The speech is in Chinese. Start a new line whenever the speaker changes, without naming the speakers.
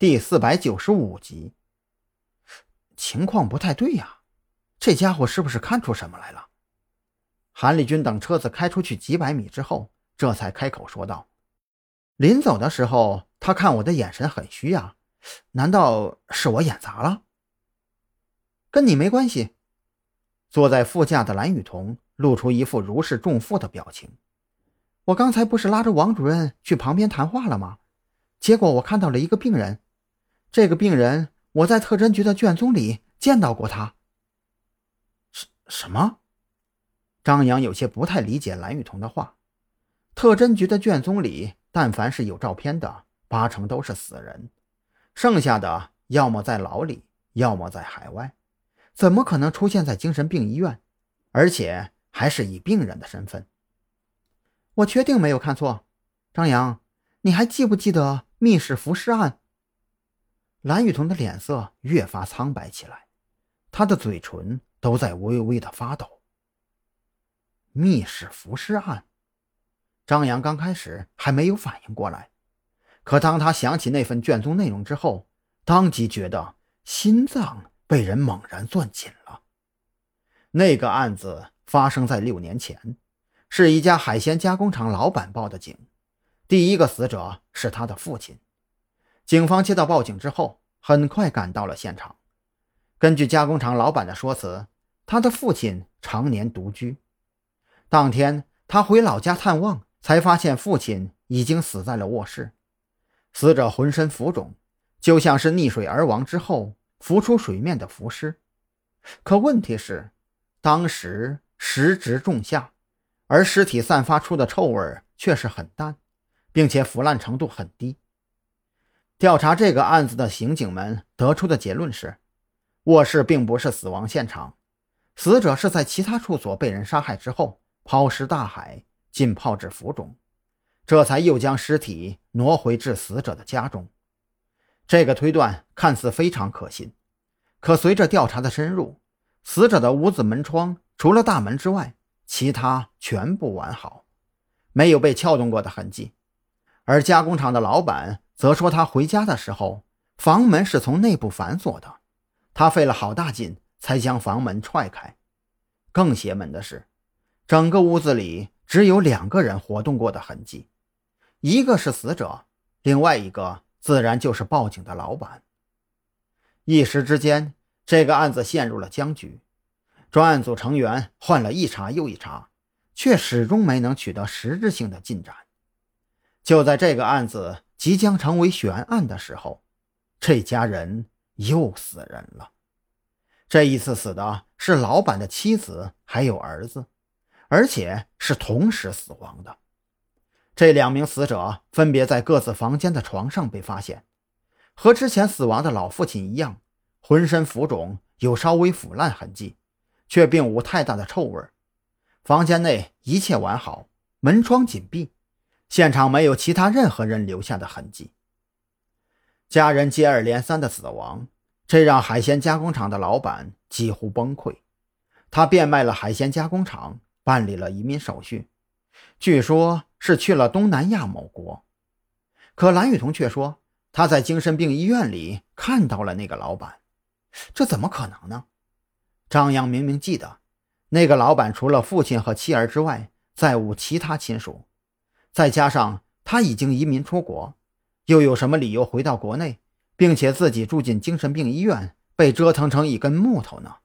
第四百九十五集。情况不太对呀，这家伙是不是看出什么来了？韩立军等车子开出去几百米之后，这才开口说道：“临走的时候，他看我的眼神很虚呀，难道是我眼砸了？跟你没关系。”坐在副驾的蓝雨桐露出一副如释重负的表情。我刚才不是拉着王主任去旁边谈话了吗？结果我看到了一个病人，这个病人我在特侦局的卷宗里见到过他。什什么？张扬有些不太理解蓝雨桐的话。特侦局的卷宗里，但凡是有照片的，八成都是死人，剩下的要么在牢里，要么在海外，怎么可能出现在精神病医院？而且还是以病人的身份。我确定没有看错，张扬，你还记不记得密室浮尸案？蓝雨桐的脸色越发苍白起来，他的嘴唇都在微微的发抖。密室浮尸案，张扬刚开始还没有反应过来，可当他想起那份卷宗内容之后，当即觉得心脏被人猛然攥紧了。那个案子发生在六年前，是一家海鲜加工厂老板报的警，第一个死者是他的父亲。警方接到报警之后，很快赶到了现场。根据加工厂老板的说辞，他的父亲常年独居。当天，他回老家探望，才发现父亲已经死在了卧室。死者浑身浮肿，就像是溺水而亡之后浮出水面的浮尸。可问题是，当时时值仲夏，而尸体散发出的臭味却是很淡，并且腐烂程度很低。调查这个案子的刑警们得出的结论是，卧室并不是死亡现场，死者是在其他处所被人杀害之后。抛尸大海，浸泡至浮肿，这才又将尸体挪回至死者的家中。这个推断看似非常可信，可随着调查的深入，死者的屋子门窗除了大门之外，其他全部完好，没有被撬动过的痕迹。而加工厂的老板则说，他回家的时候，房门是从内部反锁的，他费了好大劲才将房门踹开。更邪门的是。整个屋子里只有两个人活动过的痕迹，一个是死者，另外一个自然就是报警的老板。一时之间，这个案子陷入了僵局。专案组成员换了一茬又一茬，却始终没能取得实质性的进展。就在这个案子即将成为悬案的时候，这家人又死人了。这一次死的是老板的妻子，还有儿子。而且是同时死亡的，这两名死者分别在各自房间的床上被发现，和之前死亡的老父亲一样，浑身浮肿，有稍微腐烂痕迹，却并无太大的臭味。房间内一切完好，门窗紧闭，现场没有其他任何人留下的痕迹。家人接二连三的死亡，这让海鲜加工厂的老板几乎崩溃，他变卖了海鲜加工厂。办理了移民手续，据说是去了东南亚某国。可蓝雨桐却说他在精神病医院里看到了那个老板，这怎么可能呢？张扬明明记得，那个老板除了父亲和妻儿之外，再无其他亲属。再加上他已经移民出国，又有什么理由回到国内，并且自己住进精神病医院，被折腾成一根木头呢？